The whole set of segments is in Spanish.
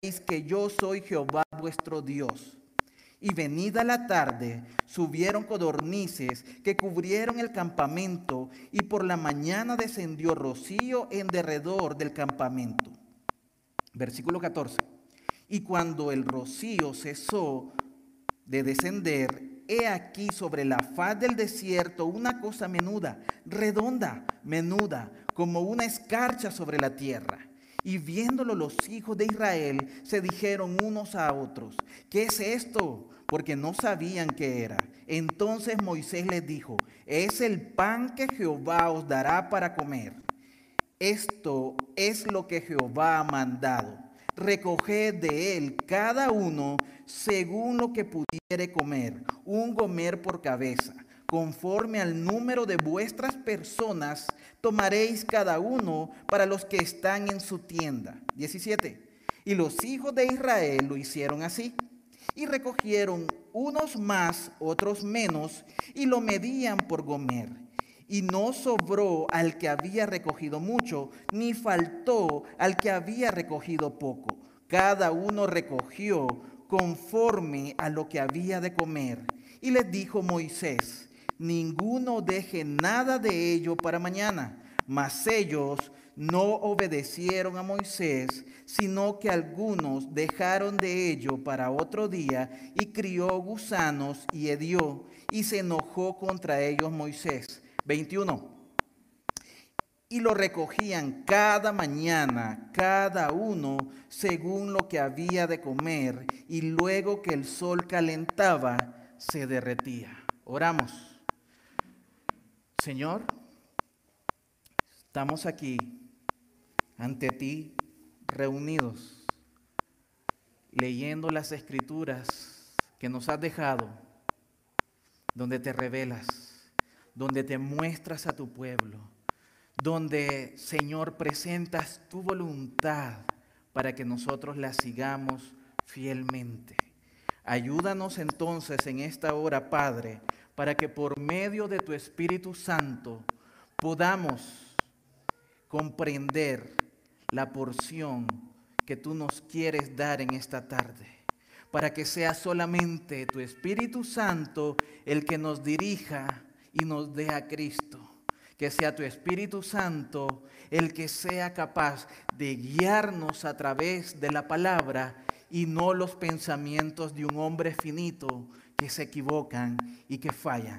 que yo soy Jehová vuestro Dios. Y venida la tarde, subieron codornices que cubrieron el campamento, y por la mañana descendió rocío en derredor del campamento. Versículo 14. Y cuando el rocío cesó de descender, he aquí sobre la faz del desierto una cosa menuda, redonda, menuda, como una escarcha sobre la tierra. Y viéndolo los hijos de Israel se dijeron unos a otros, ¿qué es esto? Porque no sabían qué era. Entonces Moisés les dijo, es el pan que Jehová os dará para comer. Esto es lo que Jehová ha mandado. Recoged de él cada uno según lo que pudiere comer, un gomer por cabeza conforme al número de vuestras personas, tomaréis cada uno para los que están en su tienda. 17. Y los hijos de Israel lo hicieron así. Y recogieron unos más, otros menos, y lo medían por gomer. Y no sobró al que había recogido mucho, ni faltó al que había recogido poco. Cada uno recogió conforme a lo que había de comer. Y les dijo Moisés, ninguno deje nada de ello para mañana. Mas ellos no obedecieron a Moisés, sino que algunos dejaron de ello para otro día y crió gusanos y hedió y se enojó contra ellos Moisés. 21. Y lo recogían cada mañana, cada uno según lo que había de comer, y luego que el sol calentaba, se derretía. Oramos. Señor, estamos aquí ante ti reunidos, leyendo las escrituras que nos has dejado, donde te revelas, donde te muestras a tu pueblo, donde, Señor, presentas tu voluntad para que nosotros la sigamos fielmente. Ayúdanos entonces en esta hora, Padre, para que por medio de tu Espíritu Santo podamos comprender la porción que tú nos quieres dar en esta tarde, para que sea solamente tu Espíritu Santo el que nos dirija y nos dé a Cristo. Que sea tu Espíritu Santo el que sea capaz de guiarnos a través de la palabra y no los pensamientos de un hombre finito que se equivocan y que fallan.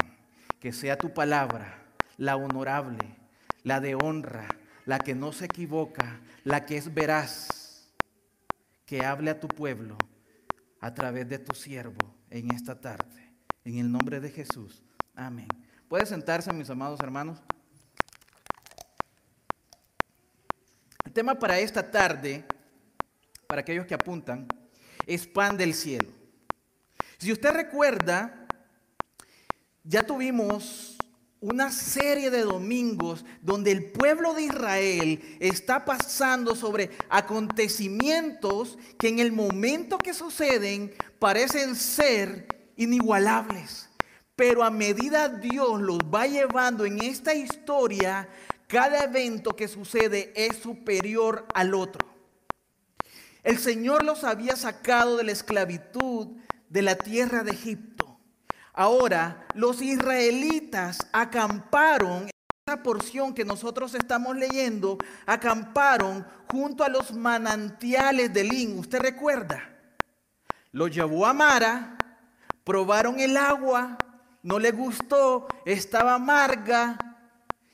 Que sea tu palabra la honorable, la de honra, la que no se equivoca, la que es veraz, que hable a tu pueblo a través de tu siervo en esta tarde. En el nombre de Jesús. Amén. ¿Puede sentarse, mis amados hermanos? El tema para esta tarde, para aquellos que apuntan, es pan del cielo. Si usted recuerda, ya tuvimos una serie de domingos donde el pueblo de Israel está pasando sobre acontecimientos que en el momento que suceden parecen ser inigualables. Pero a medida Dios los va llevando en esta historia, cada evento que sucede es superior al otro. El Señor los había sacado de la esclavitud de la tierra de Egipto. Ahora, los israelitas acamparon, en esa porción que nosotros estamos leyendo, acamparon junto a los manantiales de Lin. ¿Usted recuerda? Lo llevó a Mara, probaron el agua, no le gustó, estaba amarga,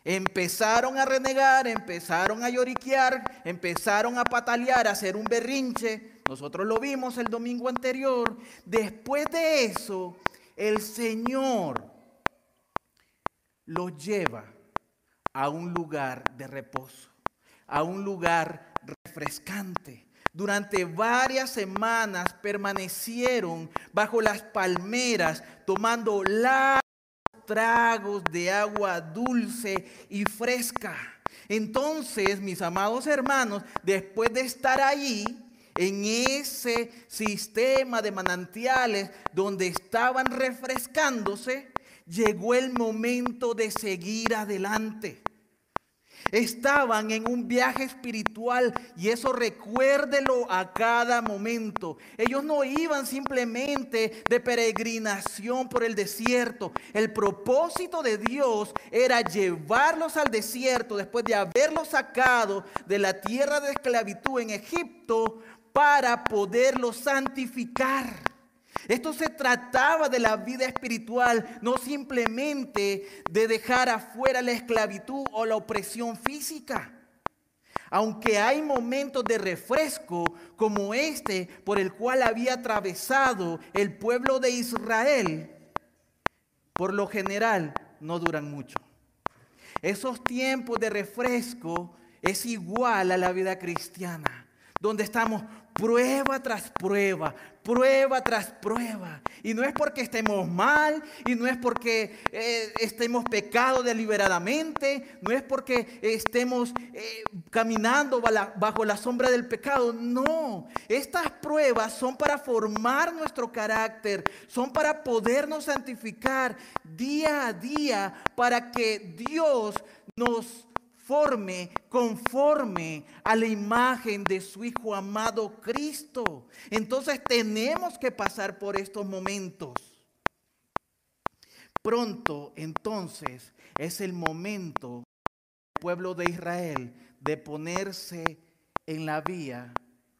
empezaron a renegar, empezaron a lloriquear, empezaron a patalear, a hacer un berrinche, nosotros lo vimos el domingo anterior. Después de eso, el Señor lo lleva a un lugar de reposo, a un lugar refrescante. Durante varias semanas permanecieron bajo las palmeras tomando largos tragos de agua dulce y fresca. Entonces, mis amados hermanos, después de estar allí, en ese sistema de manantiales donde estaban refrescándose, llegó el momento de seguir adelante. estaban en un viaje espiritual y eso recuérdelo a cada momento. Ellos no iban simplemente de peregrinación por el desierto. El propósito de Dios era llevarlos al desierto después de haberlos sacado de la tierra de esclavitud en Egipto para poderlos santificar. Esto se trataba de la vida espiritual, no simplemente de dejar afuera la esclavitud o la opresión física. Aunque hay momentos de refresco como este por el cual había atravesado el pueblo de Israel, por lo general no duran mucho. Esos tiempos de refresco es igual a la vida cristiana, donde estamos prueba tras prueba, prueba tras prueba. Y no es porque estemos mal, y no es porque eh, estemos pecado deliberadamente, no es porque estemos eh, caminando bajo la sombra del pecado. No, estas pruebas son para formar nuestro carácter, son para podernos santificar día a día, para que Dios nos forme conforme a la imagen de su Hijo amado Cristo. Entonces tenemos que pasar por estos momentos. Pronto entonces es el momento del pueblo de Israel de ponerse en la vía,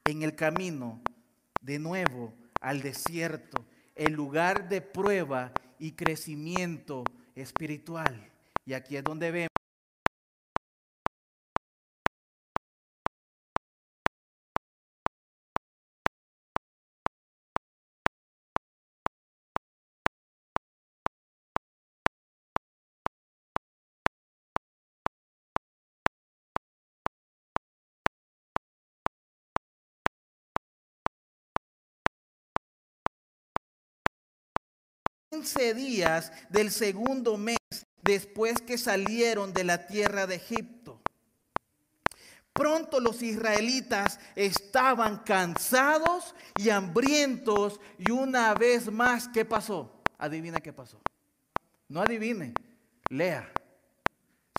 en el camino, de nuevo al desierto, el lugar de prueba y crecimiento espiritual. Y aquí es donde vemos días del segundo mes después que salieron de la tierra de Egipto. Pronto los israelitas estaban cansados y hambrientos y una vez más, ¿qué pasó? Adivina qué pasó. No adivine, lea.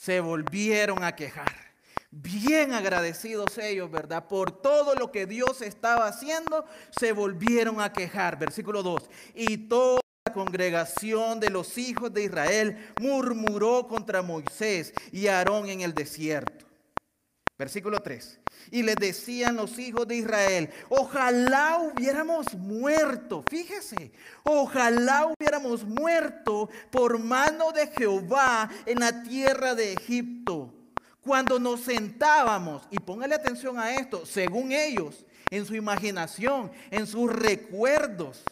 Se volvieron a quejar. Bien agradecidos ellos, ¿verdad? Por todo lo que Dios estaba haciendo, se volvieron a quejar. Versículo 2. Y todo congregación de los hijos de Israel murmuró contra Moisés y Aarón en el desierto. Versículo 3. Y les decían los hijos de Israel, ojalá hubiéramos muerto, fíjese, ojalá hubiéramos muerto por mano de Jehová en la tierra de Egipto. Cuando nos sentábamos, y póngale atención a esto, según ellos, en su imaginación, en sus recuerdos,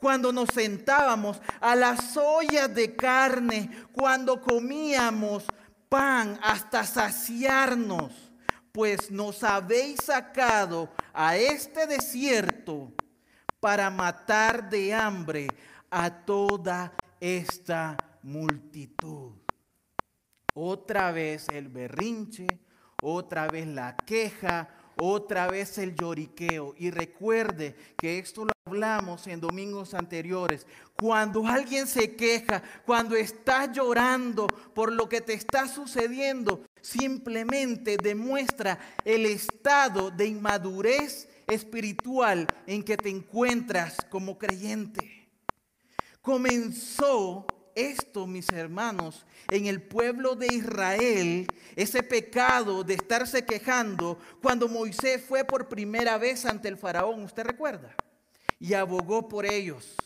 cuando nos sentábamos a las ollas de carne, cuando comíamos pan hasta saciarnos, pues nos habéis sacado a este desierto para matar de hambre a toda esta multitud. Otra vez el berrinche, otra vez la queja, otra vez el lloriqueo. Y recuerde que esto lo hablamos en domingos anteriores. Cuando alguien se queja, cuando está llorando por lo que te está sucediendo, simplemente demuestra el estado de inmadurez espiritual en que te encuentras como creyente. Comenzó esto, mis hermanos, en el pueblo de Israel, ese pecado de estarse quejando cuando Moisés fue por primera vez ante el faraón, ¿usted recuerda? Y abogó por ellos.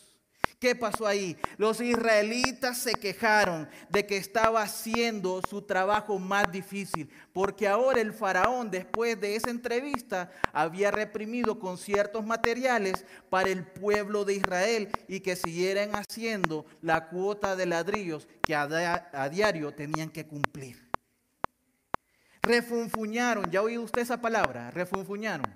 ¿Qué pasó ahí? Los israelitas se quejaron de que estaba haciendo su trabajo más difícil, porque ahora el faraón, después de esa entrevista, había reprimido con ciertos materiales para el pueblo de Israel y que siguieran haciendo la cuota de ladrillos que a, diario tenían que cumplir. Refunfuñaron, ¿ya ha oído usted esa palabra? Refunfuñaron.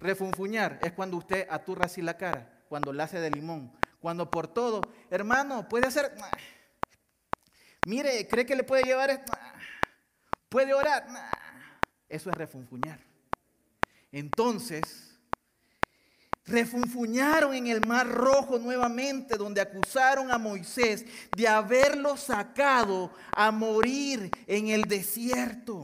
Refunfuñar es cuando usted aturra así la cara, cuando la hace de limón cuando por todo, hermano, puede hacer, mire, cree que le puede llevar, puede orar, eso es refunfuñar. Entonces, refunfuñaron en el mar rojo nuevamente, donde acusaron a Moisés de haberlo sacado a morir en el desierto.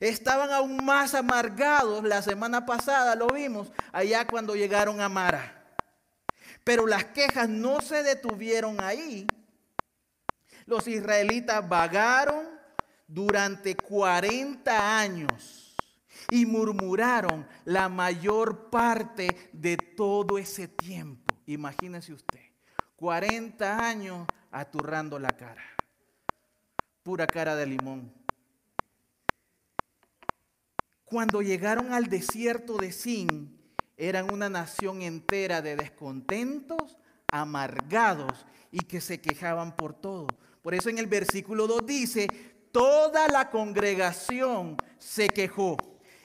Estaban aún más amargados, la semana pasada lo vimos, allá cuando llegaron a Mara. Pero las quejas no se detuvieron ahí. Los israelitas vagaron durante 40 años y murmuraron la mayor parte de todo ese tiempo. Imagínese usted, 40 años aturrando la cara, pura cara de limón. Cuando llegaron al desierto de Sin, eran una nación entera de descontentos, amargados y que se quejaban por todo. Por eso en el versículo 2 dice, toda la congregación se quejó.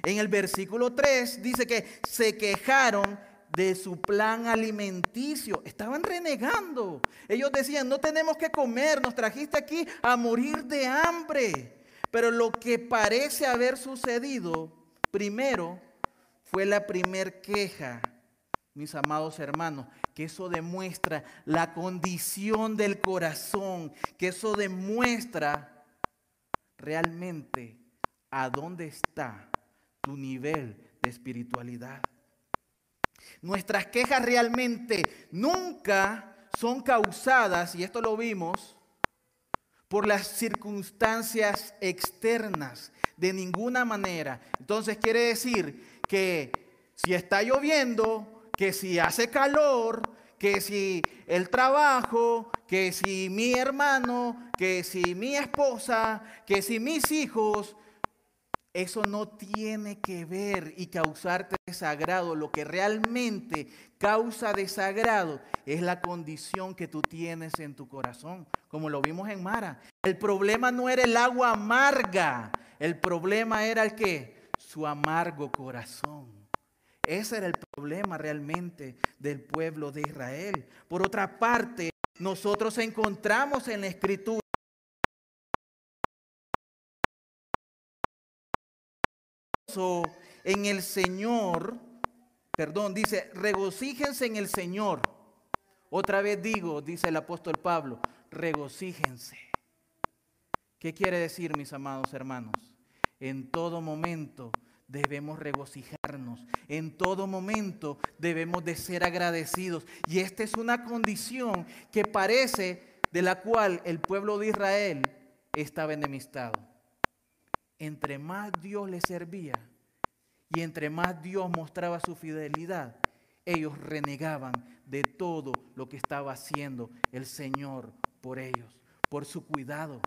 En el versículo 3 dice que se quejaron de su plan alimenticio. Estaban renegando. Ellos decían, no tenemos que comer, nos trajiste aquí a morir de hambre. Pero lo que parece haber sucedido primero fue la primer queja, mis amados hermanos, que eso demuestra la condición del corazón, que eso demuestra realmente a dónde está tu nivel de espiritualidad. Nuestras quejas realmente nunca son causadas, y esto lo vimos, por las circunstancias externas, de ninguna manera. Entonces quiere decir que si está lloviendo, que si hace calor, que si el trabajo, que si mi hermano, que si mi esposa, que si mis hijos, eso no tiene que ver y causarte desagrado. Lo que realmente causa desagrado es la condición que tú tienes en tu corazón, como lo vimos en Mara. El problema no era el agua amarga, el problema era el que su amargo corazón. Ese era el problema realmente del pueblo de Israel. Por otra parte, nosotros encontramos en la escritura en el Señor, perdón, dice, regocíjense en el Señor. Otra vez digo, dice el apóstol Pablo, regocíjense. ¿Qué quiere decir, mis amados hermanos? En todo momento debemos regocijarnos. En todo momento debemos de ser agradecidos. Y esta es una condición que parece de la cual el pueblo de Israel estaba enemistado entre más Dios les servía y entre más Dios mostraba su fidelidad, ellos renegaban de todo lo que estaba haciendo el Señor por ellos, por su cuidado.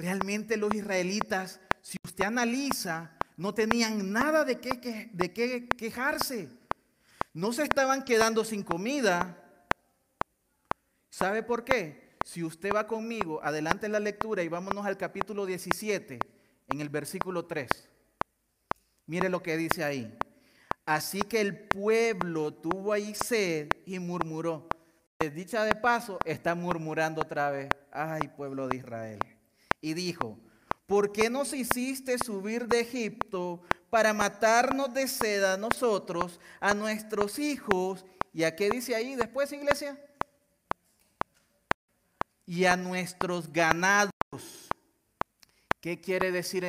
Realmente los israelitas, si usted analiza, no tenían nada de qué, de quejarse. No se estaban quedando sin comida. ¿Sabe por qué? Si usted va conmigo, adelante la lectura y vámonos al capítulo 17, en el versículo 3. Mire lo que dice ahí. Así que el pueblo tuvo ahí sed y murmuró. Dicha de paso, está murmurando otra vez. Ay, pueblo de Israel. Y dijo, ¿por qué nos hiciste subir de Egipto para matarnos de sed a nosotros, a nuestros hijos? ¿Y a qué dice ahí después, iglesia? y a nuestros ganados. ¿Qué quiere decir?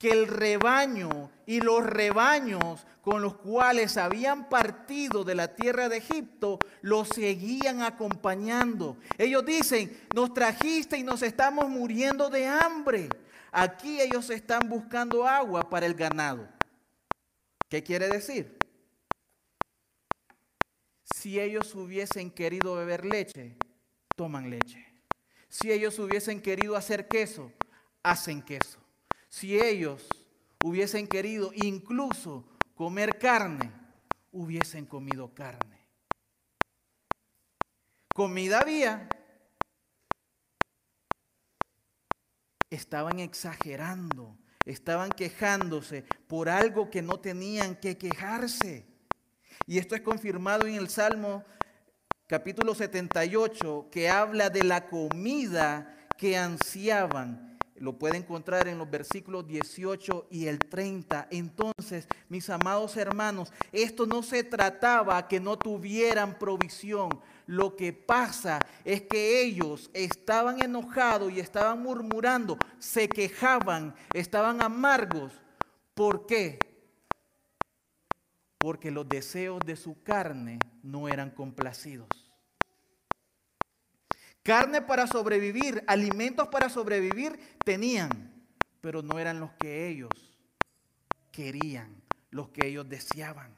Que el rebaño y los rebaños con los cuales habían partido de la tierra de Egipto los seguían acompañando. Ellos dicen, nos trajiste y nos estamos muriendo de hambre. Aquí ellos están buscando agua para el ganado. ¿Qué quiere decir? Si ellos hubiesen querido beber leche, toman leche. Si ellos hubiesen querido hacer queso, hacen queso. Si ellos hubiesen querido incluso comer carne, hubiesen comido carne. Comida había. Estaban exagerando, estaban quejándose por algo que no tenían que quejarse. Y esto es confirmado en el Salmo capítulo 78, que habla de la comida que ansiaban. Lo puede encontrar en los versículos 18 y el 30. Entonces, mis amados hermanos, esto no se trataba que no tuvieran provisión. Lo que pasa es que ellos estaban enojados y estaban murmurando, se quejaban, estaban amargos. ¿Por qué? Porque los deseos de su carne no eran complacidos. Carne para sobrevivir, alimentos para sobrevivir tenían, pero no eran los que ellos querían, los que ellos deseaban.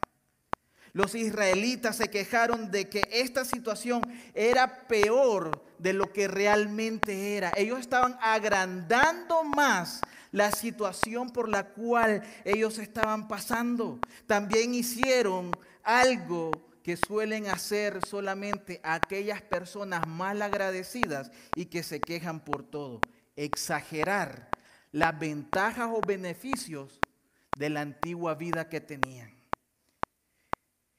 Los israelitas se quejaron de que esta situación era peor de lo que realmente era. Ellos estaban agrandando más la situación por la cual ellos estaban pasando. También hicieron algo que suelen hacer solamente aquellas personas mal agradecidas y que se quejan por todo. Exagerar las ventajas o beneficios de la antigua vida que tenían.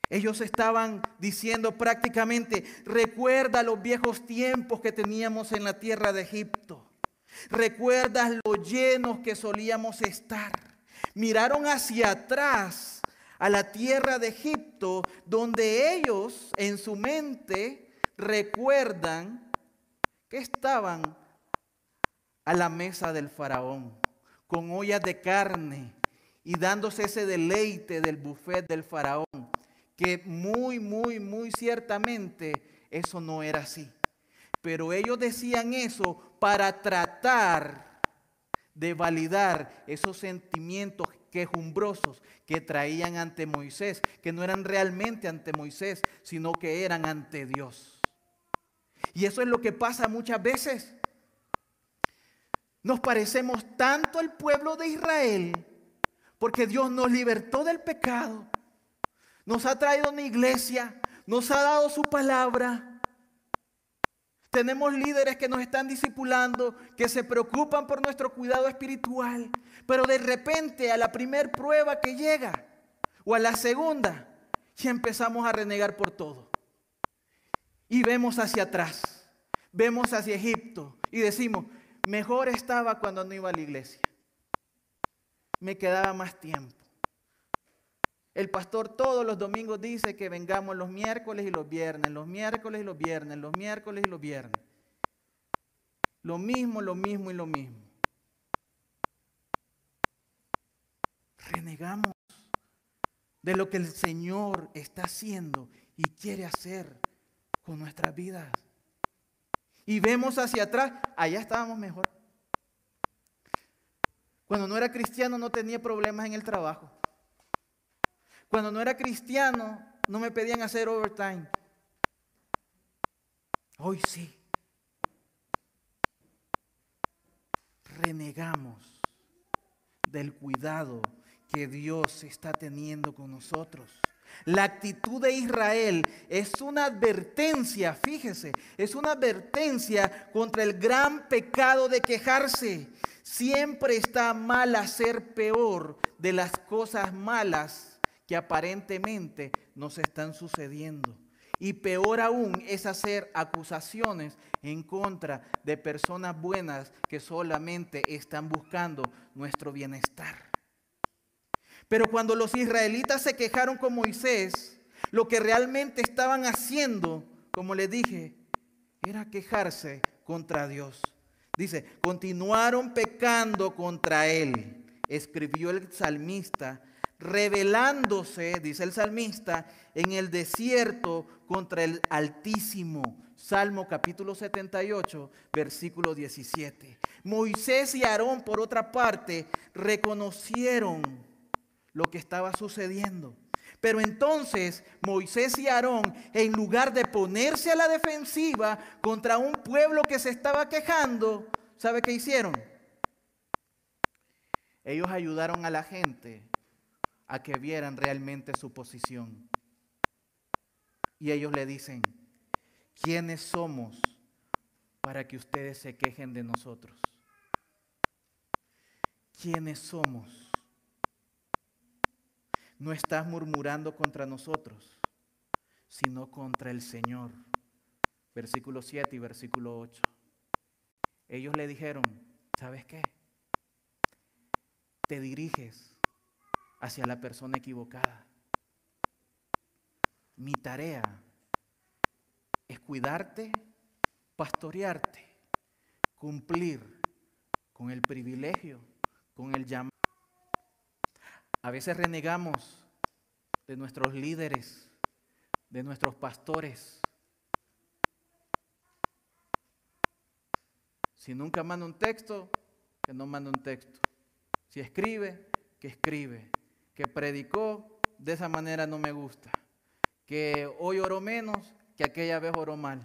Ellos estaban diciendo prácticamente, recuerda los viejos tiempos que teníamos en la tierra de Egipto. Recuerda lo llenos que solíamos estar. Miraron hacia atrás a la tierra de Egipto, donde ellos en su mente recuerdan que estaban a la mesa del faraón, con ollas de carne y dándose ese deleite del buffet del faraón, que muy, muy, muy ciertamente eso no era así. Pero ellos decían eso para tratar de validar esos sentimientos quejumbrosos que traían ante Moisés, que no eran realmente ante Moisés, sino que eran ante Dios. Y eso es lo que pasa muchas veces. Nos parecemos tanto al pueblo de Israel porque Dios nos libertó del pecado, nos ha traído una iglesia, nos ha dado su palabra tenemos líderes que nos están discipulando, que se preocupan por nuestro cuidado espiritual, pero de repente a la primer prueba que llega o a la segunda, ya empezamos a renegar por todo. Y vemos hacia atrás, vemos hacia Egipto y decimos, mejor estaba cuando no iba a la iglesia. Me quedaba más tiempo. El pastor todos los domingos dice que vengamos los miércoles y los viernes, los miércoles y los viernes, los miércoles y los viernes. Lo mismo, lo mismo y lo mismo. Renegamos de lo que el Señor está haciendo y quiere hacer con nuestras vidas. Y vemos hacia atrás, allá estábamos mejor. Cuando no era cristiano no tenía problemas en el trabajo. Cuando no era cristiano, no me pedían hacer overtime. Hoy sí. Renegamos del cuidado que Dios está teniendo con nosotros. La actitud de Israel es una advertencia, fíjese, es una advertencia contra el gran pecado de quejarse. Siempre está mal hacer peor de las cosas malas que aparentemente nos están sucediendo. Y peor aún es hacer acusaciones en contra de personas buenas que solamente están buscando nuestro bienestar. Pero cuando los israelitas se quejaron con Moisés, lo que realmente estaban haciendo, como le dije, era quejarse contra Dios. Dice, continuaron pecando contra él, escribió el salmista revelándose, dice el salmista, en el desierto contra el Altísimo. Salmo capítulo 78, versículo 17. Moisés y Aarón, por otra parte, reconocieron lo que estaba sucediendo. Pero entonces Moisés y Aarón, en lugar de ponerse a la defensiva contra un pueblo que se estaba quejando, ¿sabe qué hicieron? Ellos ayudaron a la gente a que vieran realmente su posición. Y ellos le dicen, ¿quiénes somos para que ustedes se quejen de nosotros? ¿Quiénes somos? No estás murmurando contra nosotros, sino contra el Señor. Versículo 7 y versículo 8. Ellos le dijeron, ¿sabes qué? Te diriges hacia la persona equivocada. Mi tarea es cuidarte, pastorearte, cumplir con el privilegio, con el llamado. A veces renegamos de nuestros líderes, de nuestros pastores. Si nunca manda un texto, que no manda un texto. Si escribe, que escribe. Que predicó, de esa manera no me gusta. Que hoy oró menos, que aquella vez oró mal.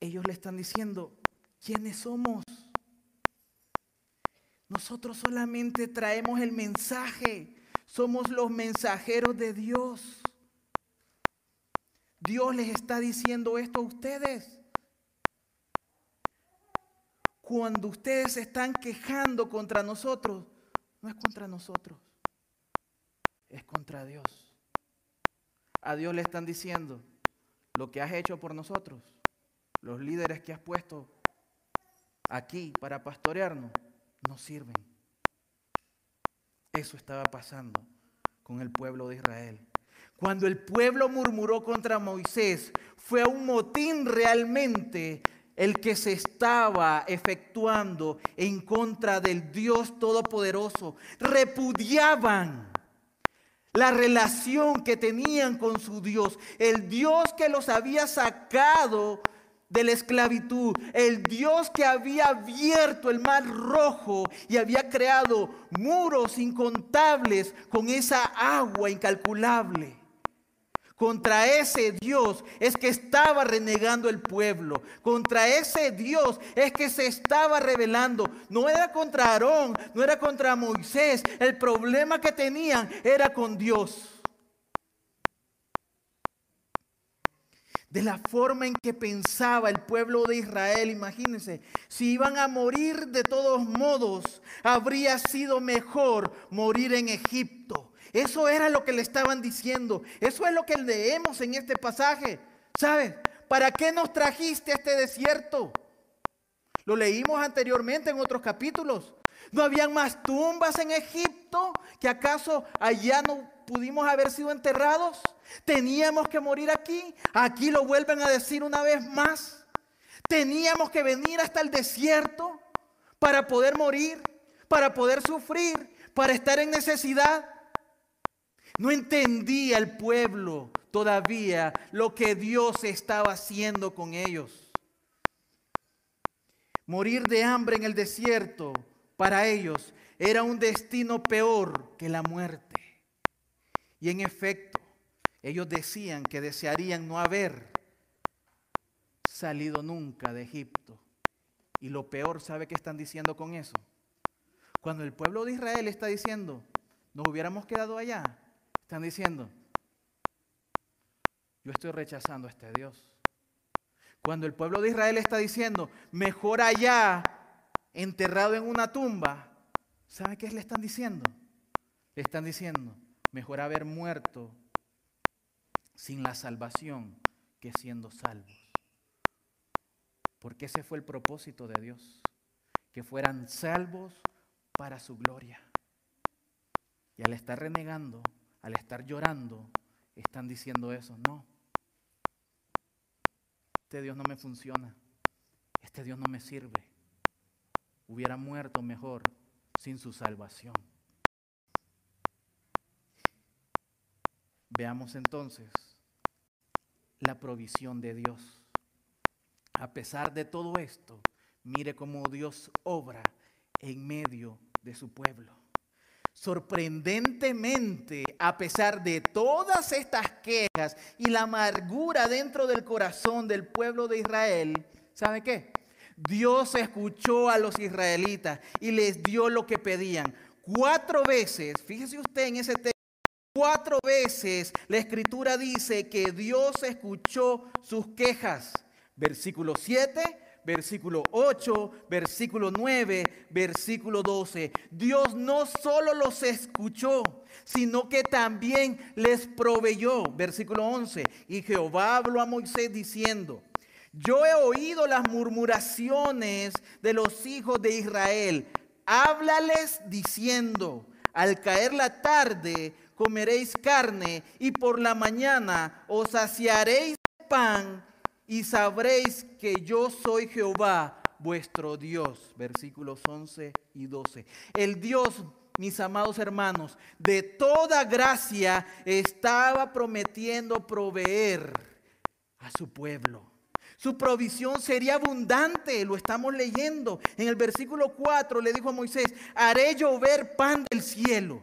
Ellos le están diciendo, ¿quiénes somos? Nosotros solamente traemos el mensaje. Somos los mensajeros de Dios. Dios les está diciendo esto a ustedes. Cuando ustedes se están quejando contra nosotros, no es contra nosotros, es contra Dios. A Dios le están diciendo, lo que has hecho por nosotros, los líderes que has puesto aquí para pastorearnos, no sirven. Eso estaba pasando con el pueblo de Israel. Cuando el pueblo murmuró contra Moisés, fue un motín realmente el que se estaba efectuando en contra del Dios Todopoderoso. Repudiaban la relación que tenían con su Dios, el Dios que los había sacado de la esclavitud, el Dios que había abierto el mar rojo y había creado muros incontables con esa agua incalculable. Contra ese Dios es que estaba renegando el pueblo. Contra ese Dios es que se estaba rebelando. No era contra Aarón, no era contra Moisés. El problema que tenían era con Dios. de la forma en que pensaba el pueblo de Israel. Imagínense, si iban a morir de todos modos, habría sido mejor morir en Egipto. Eso era lo que le estaban diciendo. Eso es lo que leemos en este pasaje. ¿Sabes? ¿Para qué nos trajiste a este desierto? Lo leímos anteriormente en otros capítulos. ¿No habían más tumbas en Egipto? ¿Que acaso allá no pudimos haber sido enterrados? ¿Teníamos que morir aquí? Aquí lo vuelven a decir una vez más. ¿Teníamos que venir hasta el desierto para poder morir, para poder sufrir, para estar en necesidad? No entendía el pueblo todavía lo que Dios estaba haciendo con ellos. Morir de hambre en el desierto para ellos era un destino peor que la muerte. Y en efecto, ellos decían que desearían no haber salido nunca de Egipto. Y lo peor, ¿sabe qué están diciendo con eso? Cuando el pueblo de Israel está diciendo, nos hubiéramos quedado allá, están diciendo, yo estoy rechazando a este Dios. Cuando el pueblo de Israel está diciendo, mejor allá enterrado en una tumba, ¿sabe qué le están diciendo? Le están diciendo, mejor haber muerto sin la salvación que siendo salvos. Porque ese fue el propósito de Dios, que fueran salvos para su gloria. Y al estar renegando, al estar llorando, están diciendo eso, no. Este Dios no me funciona. Este Dios no me sirve hubiera muerto mejor sin su salvación. Veamos entonces la provisión de Dios. A pesar de todo esto, mire cómo Dios obra en medio de su pueblo. Sorprendentemente, a pesar de todas estas quejas y la amargura dentro del corazón del pueblo de Israel, ¿sabe qué? Dios escuchó a los israelitas y les dio lo que pedían. Cuatro veces, fíjese usted en ese texto, cuatro veces la escritura dice que Dios escuchó sus quejas. Versículo 7, versículo 8, versículo 9, versículo 12. Dios no solo los escuchó, sino que también les proveyó. Versículo 11. Y Jehová habló a Moisés diciendo, Yo he oído las murmuraciones de los hijos de Israel. Háblales diciendo, al caer la tarde comeréis carne y por la mañana os saciaréis pan y sabréis que yo soy Jehová vuestro Dios. Versículos 11 y 12. El Dios, mis amados hermanos, de toda gracia estaba prometiendo proveer a su pueblo. Su provisión sería abundante, lo estamos leyendo. En el versículo 4 le dijo a Moisés, haré llover pan del cielo.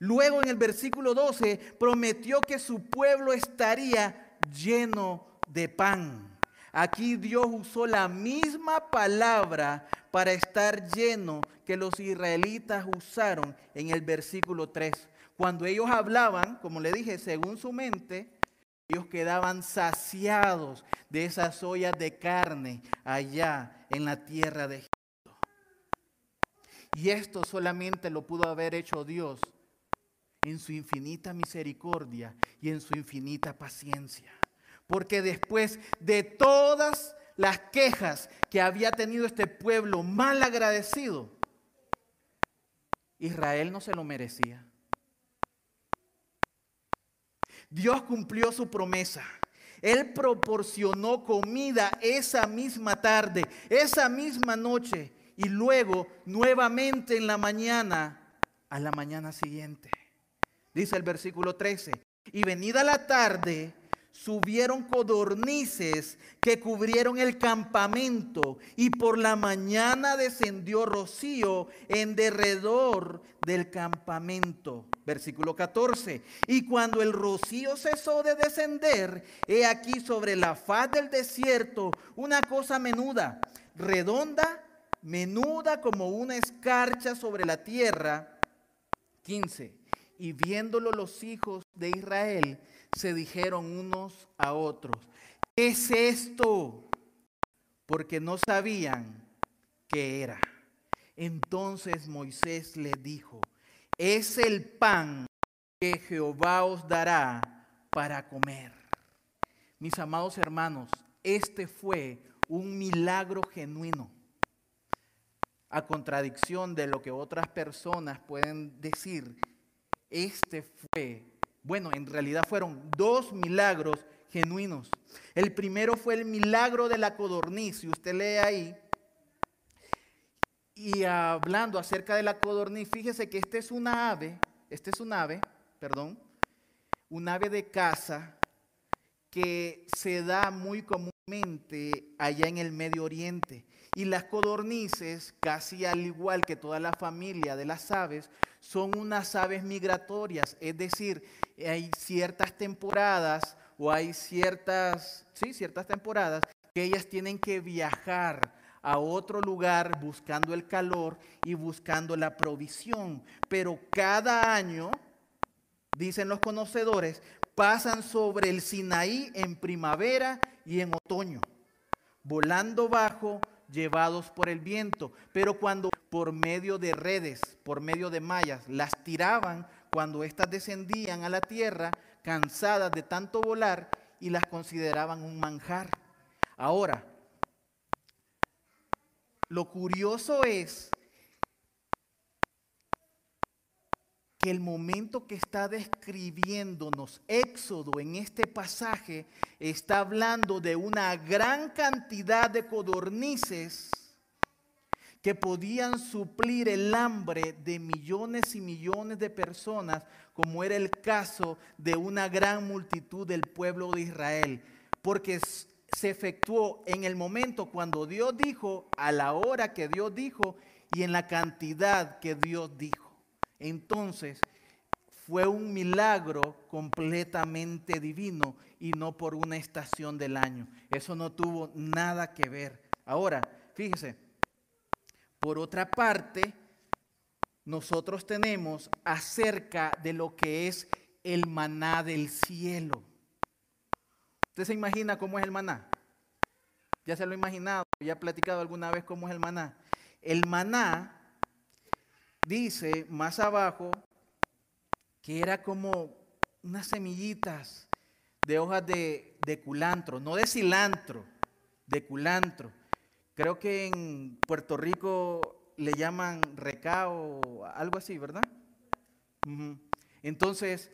Luego en el versículo 12 prometió que su pueblo estaría lleno de pan. Aquí Dios usó la misma palabra para estar lleno que los israelitas usaron en el versículo 3. Cuando ellos hablaban, como le dije, según su mente, ellos quedaban saciados de esas ollas de carne allá en la tierra de Egipto. Y esto solamente lo pudo haber hecho Dios en su infinita misericordia y en su infinita paciencia. Porque después de todas las quejas que había tenido este pueblo mal agradecido, Israel no se lo merecía. Dios cumplió su promesa. Él proporcionó comida esa misma tarde, esa misma noche y luego nuevamente en la mañana, a la mañana siguiente. Dice el versículo 13, y venida la tarde, subieron codornices que cubrieron el campamento y por la mañana descendió rocío en derredor del campamento. Versículo 14. Y cuando el rocío cesó de descender, he aquí sobre la faz del desierto una cosa menuda, redonda, menuda como una escarcha sobre la tierra. 15. Y viéndolo los hijos de Israel, se dijeron unos a otros, ¿qué es esto? Porque no sabían qué era. Entonces Moisés le dijo, es el pan que Jehová os dará para comer. Mis amados hermanos, este fue un milagro genuino, a contradicción de lo que otras personas pueden decir. Este fue bueno, en realidad fueron dos milagros genuinos. El primero fue el milagro de la codorniz, si usted lee ahí. Y hablando acerca de la codorniz, fíjese que este es una ave, este es un ave, perdón, un ave de caza que se da muy comúnmente allá en el Medio Oriente. Y las codornices, casi al igual que toda la familia de las aves, son unas aves migratorias, es decir, hay ciertas temporadas o hay ciertas, sí, ciertas temporadas que ellas tienen que viajar a otro lugar buscando el calor y buscando la provisión. Pero cada año, dicen los conocedores, pasan sobre el Sinaí en primavera y en otoño, volando bajo, llevados por el viento. Pero cuando por medio de redes, por medio de mallas, las tiraban, cuando éstas descendían a la tierra, cansadas de tanto volar, y las consideraban un manjar. Ahora, lo curioso es que el momento que está describiéndonos Éxodo en este pasaje está hablando de una gran cantidad de codornices que podían suplir el hambre de millones y millones de personas, como era el caso de una gran multitud del pueblo de Israel, porque se efectuó en el momento cuando Dios dijo, a la hora que Dios dijo y en la cantidad que Dios dijo. Entonces, fue un milagro completamente divino y no por una estación del año. Eso no tuvo nada que ver. Ahora, fíjese, por otra parte, nosotros tenemos acerca de lo que es el maná del cielo. ¿Usted se imagina cómo es el maná? ¿Ya se lo ha imaginado? ¿Ya ha platicado alguna vez cómo es el maná? El maná dice más abajo que era como unas semillitas de hojas de, de culantro, no de cilantro, de culantro. Creo que en Puerto Rico le llaman recao, algo así, ¿verdad? Entonces,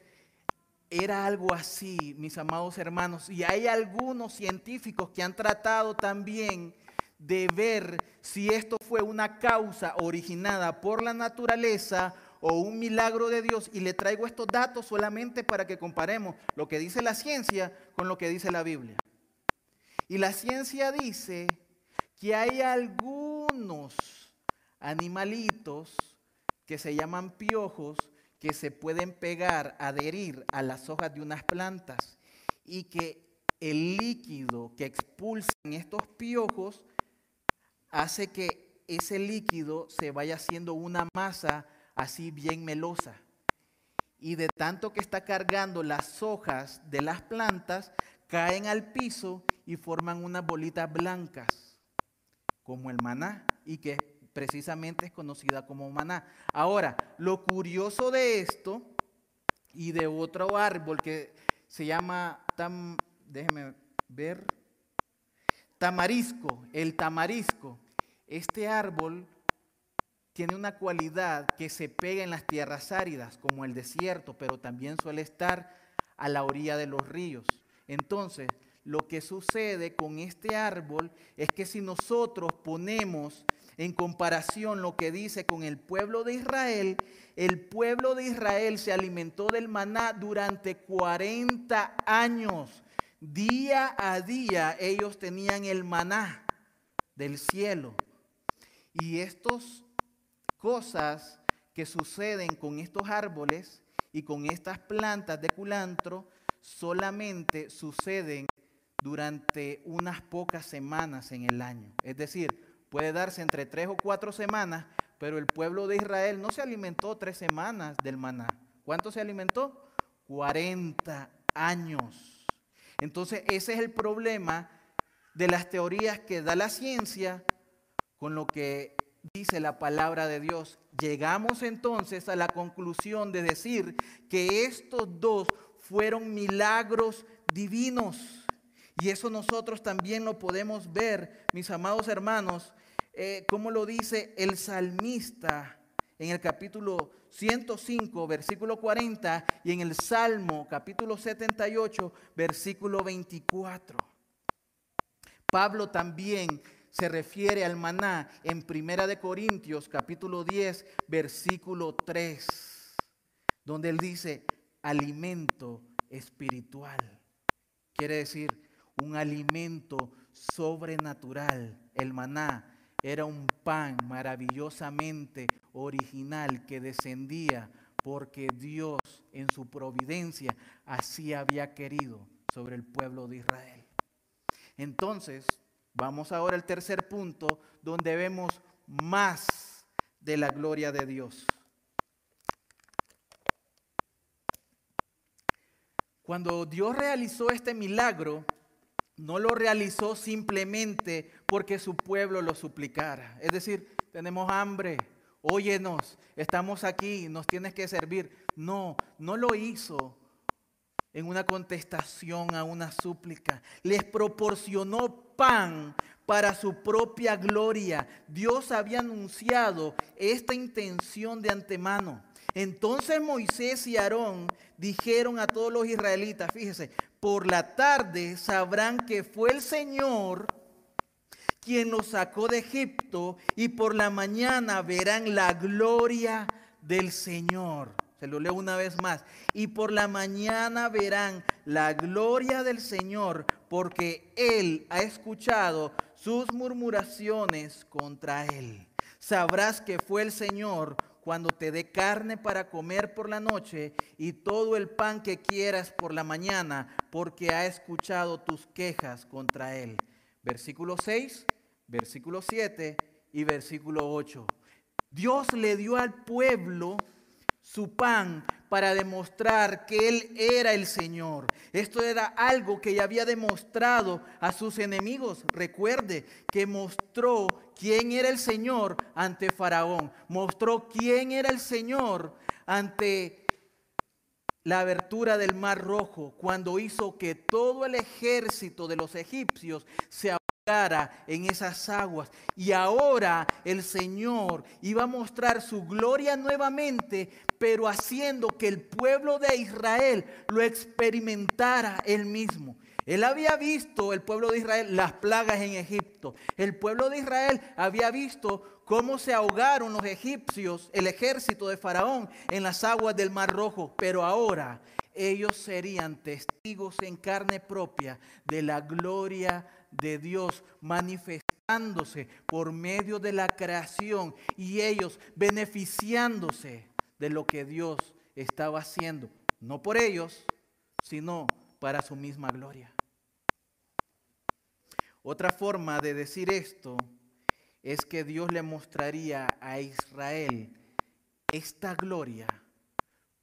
era algo así, mis amados hermanos. Y hay algunos científicos que han tratado también de ver si esto fue una causa originada por la naturaleza o un milagro de Dios. Y le traigo estos datos solamente para que comparemos lo que dice la ciencia con lo que dice la Biblia. Y la ciencia dice que hay algunos animalitos que se llaman piojos que se pueden pegar, adherir a las hojas de unas plantas y que el líquido que expulsan estos piojos hace que ese líquido se vaya haciendo una masa así bien melosa. Y de tanto que está cargando las hojas de las plantas, caen al piso y forman unas bolitas blancas, como el maná, y que precisamente es conocida como maná. Ahora, lo curioso de esto y de otro árbol que se llama, tam, déjeme ver, tamarisco, el tamarisco. Este árbol tiene una cualidad que se pega en las tierras áridas, como el desierto, pero también suele estar a la orilla de los ríos. Entonces, lo que sucede con este árbol es que si nosotros ponemos en comparación lo que dice con el pueblo de Israel, el pueblo de Israel se alimentó del maná durante 40 años. Día a día ellos tenían el maná del cielo. Y estas cosas que suceden con estos árboles y con estas plantas de culantro solamente suceden durante unas pocas semanas en el año. Es decir, puede darse entre tres o cuatro semanas, pero el pueblo de Israel no se alimentó tres semanas del maná. ¿Cuánto se alimentó? 40 años. Entonces ese es el problema de las teorías que da la ciencia con lo que dice la palabra de Dios. Llegamos entonces a la conclusión de decir que estos dos fueron milagros divinos. Y eso nosotros también lo podemos ver, mis amados hermanos, eh, como lo dice el salmista en el capítulo 105, versículo 40, y en el Salmo capítulo 78, versículo 24. Pablo también se refiere al maná en Primera de Corintios capítulo 10, versículo 3, donde él dice alimento espiritual. Quiere decir un alimento sobrenatural, el maná era un pan maravillosamente original que descendía porque Dios en su providencia así había querido sobre el pueblo de Israel. Entonces, vamos ahora al tercer punto donde vemos más de la gloria de Dios. Cuando Dios realizó este milagro, no lo realizó simplemente porque su pueblo lo suplicara. Es decir, tenemos hambre, óyenos, estamos aquí, nos tienes que servir. No, no lo hizo en una contestación a una súplica. Les proporcionó pan para su propia gloria. Dios había anunciado esta intención de antemano. Entonces Moisés y Aarón dijeron a todos los israelitas, fíjese, por la tarde sabrán que fue el Señor quien los sacó de Egipto y por la mañana verán la gloria del Señor. Se lo leo una vez más. Y por la mañana verán la gloria del Señor porque Él ha escuchado sus murmuraciones contra Él. Sabrás que fue el Señor cuando te dé carne para comer por la noche y todo el pan que quieras por la mañana, porque ha escuchado tus quejas contra él. Versículo 6, versículo 7 y versículo 8. Dios le dio al pueblo su pan para demostrar que Él era el Señor. Esto era algo que ya había demostrado a sus enemigos. Recuerde que mostró quién era el Señor ante Faraón. Mostró quién era el Señor ante la abertura del mar rojo, cuando hizo que todo el ejército de los egipcios se en esas aguas. Y ahora el Señor iba a mostrar su gloria nuevamente, pero haciendo que el pueblo de Israel lo experimentara él mismo. Él había visto, el pueblo de Israel, las plagas en Egipto. El pueblo de Israel había visto cómo se ahogaron los egipcios, el ejército de Faraón, en las aguas del Mar Rojo. Pero ahora ellos serían testigos en carne propia de la gloria de Dios manifestándose por medio de la creación y ellos beneficiándose de lo que Dios estaba haciendo. No por ellos, sino para su misma gloria. Otra forma de decir esto es que Dios le mostraría a Israel esta gloria,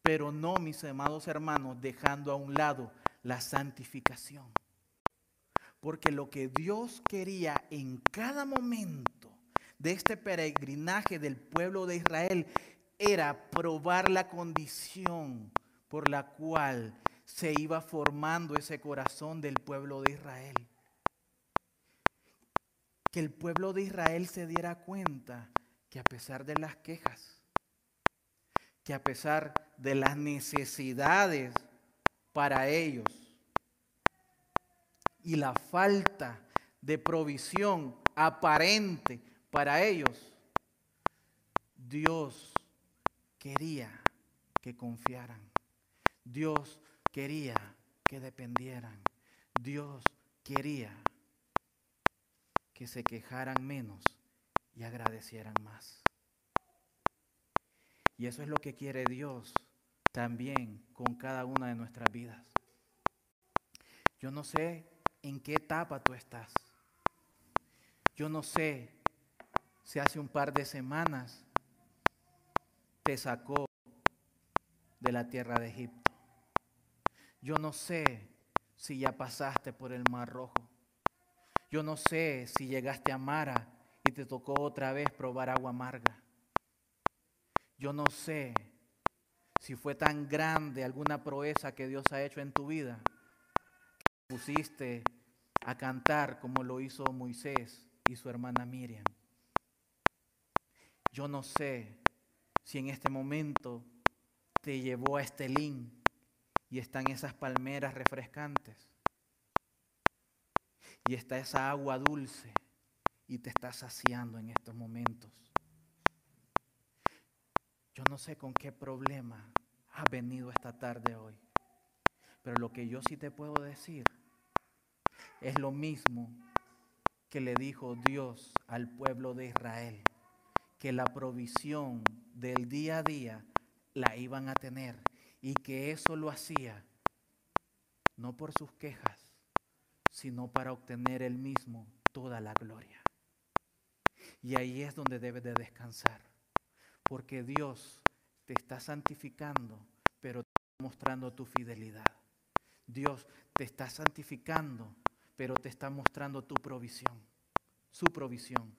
pero no, mis amados hermanos, dejando a un lado la santificación. Porque lo que Dios quería en cada momento de este peregrinaje del pueblo de Israel era probar la condición por la cual se iba formando ese corazón del pueblo de Israel. Que el pueblo de Israel se diera cuenta que a pesar de las quejas, que a pesar de las necesidades para ellos y la falta de provisión aparente para ellos, Dios quería que confiaran. Dios quería que dependieran. Dios quería que se quejaran menos y agradecieran más. Y eso es lo que quiere Dios también con cada una de nuestras vidas. Yo no sé en qué etapa tú estás. Yo no sé si hace un par de semanas te sacó de la tierra de Egipto. Yo no sé si ya pasaste por el Mar Rojo. Yo no sé si llegaste a Mara y te tocó otra vez probar agua amarga. Yo no sé si fue tan grande alguna proeza que Dios ha hecho en tu vida que pusiste a cantar como lo hizo Moisés y su hermana Miriam. Yo no sé si en este momento te llevó a Estelín y están esas palmeras refrescantes y está esa agua dulce y te está saciando en estos momentos. Yo no sé con qué problema has venido esta tarde hoy, pero lo que yo sí te puedo decir es lo mismo que le dijo Dios al pueblo de Israel, que la provisión del día a día la iban a tener y que eso lo hacía no por sus quejas, sino para obtener Él mismo toda la gloria. Y ahí es donde debes de descansar, porque Dios te está santificando, pero te está mostrando tu fidelidad. Dios te está santificando, pero te está mostrando tu provisión, su provisión.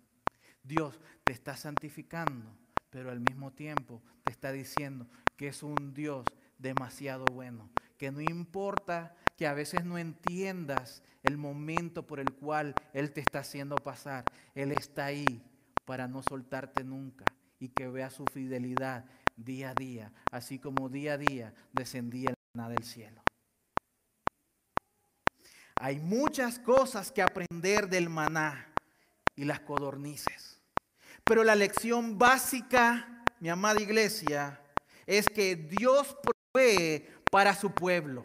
Dios te está santificando, pero al mismo tiempo te está diciendo que es un Dios demasiado bueno, que no importa que a veces no entiendas el momento por el cual Él te está haciendo pasar. Él está ahí para no soltarte nunca y que vea su fidelidad día a día, así como día a día descendía el maná del cielo. Hay muchas cosas que aprender del maná y las codornices. Pero la lección básica, mi amada iglesia, es que Dios provee para su pueblo.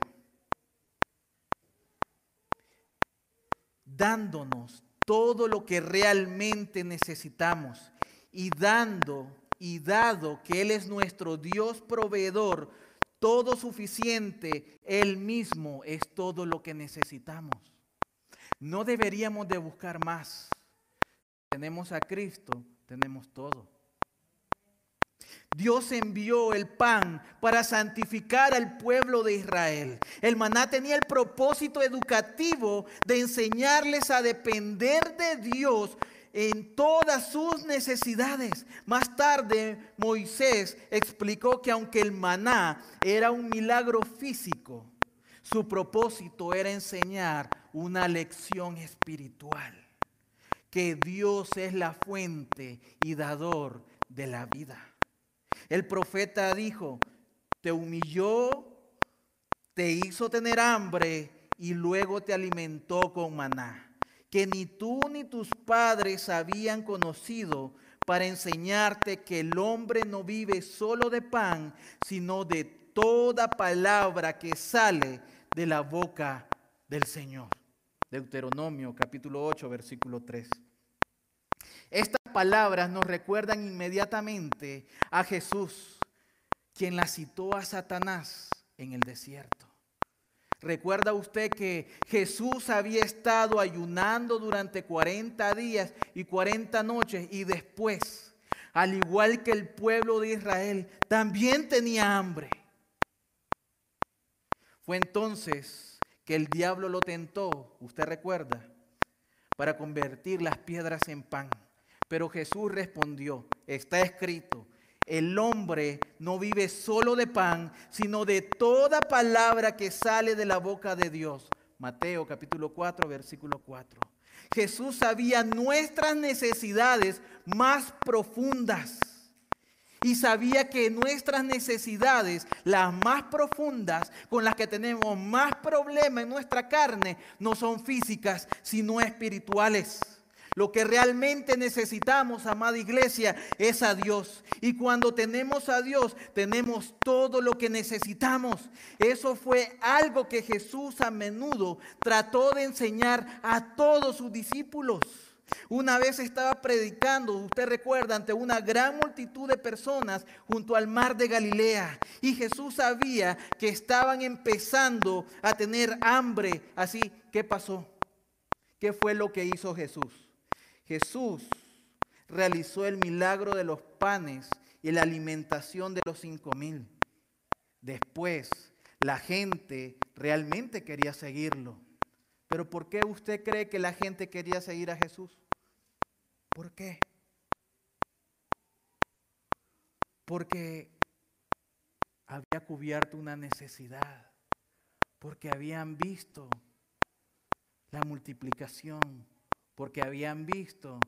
dándonos todo lo que realmente necesitamos y dando y dado que Él es nuestro Dios proveedor, todo suficiente, Él mismo es todo lo que necesitamos. No deberíamos de buscar más. Tenemos a Cristo, tenemos todo. Dios envió el pan para santificar al pueblo de Israel. El maná tenía el propósito educativo de enseñarles a depender de Dios en todas sus necesidades. Más tarde Moisés explicó que aunque el maná era un milagro físico, su propósito era enseñar una lección espiritual, que Dios es la fuente y dador de la vida. El profeta dijo, te humilló, te hizo tener hambre y luego te alimentó con maná que ni tú ni tus padres habían conocido para enseñarte que el hombre no vive solo de pan, sino de toda palabra que sale de la boca del Señor. Deuteronomio capítulo 8, versículo 3. Estas palabras nos recuerdan inmediatamente a Jesús, quien la citó a Satanás en el desierto. Recuerda usted que Jesús había estado ayunando durante 40 días y 40 noches y después, al igual que el pueblo de Israel, también tenía hambre. Fue entonces que el diablo lo tentó, usted recuerda, para convertir las piedras en pan. Pero Jesús respondió, está escrito, el hombre no vive solo de pan, sino de toda palabra que sale de la boca de Dios. Mateo capítulo 4, versículo 4. Jesús sabía nuestras necesidades más profundas. Y sabía que nuestras necesidades, las más profundas, con las que tenemos más problemas en nuestra carne, no son físicas, sino espirituales. Lo que realmente necesitamos, amada iglesia, es a Dios. Y cuando tenemos a Dios, tenemos todo lo que necesitamos. Eso fue algo que Jesús a menudo trató de enseñar a todos sus discípulos. Una vez estaba predicando, usted recuerda, ante una gran multitud de personas junto al mar de Galilea. Y Jesús sabía que estaban empezando a tener hambre. Así, ¿qué pasó? ¿Qué fue lo que hizo Jesús? Jesús realizó el milagro de los panes y la alimentación de los cinco mil. Después, la gente realmente quería seguirlo. Pero ¿por qué usted cree que la gente quería seguir a Jesús? ¿Por qué? Porque había cubierto una necesidad, porque habían visto la multiplicación, porque habían visto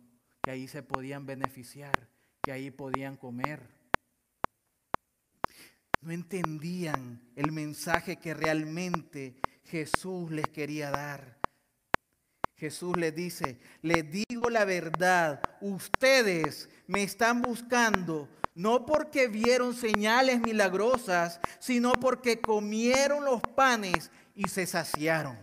que ahí se podían beneficiar, que ahí podían comer. No entendían el mensaje que realmente Jesús les quería dar. Jesús les dice, les digo la verdad, ustedes me están buscando no porque vieron señales milagrosas, sino porque comieron los panes y se saciaron.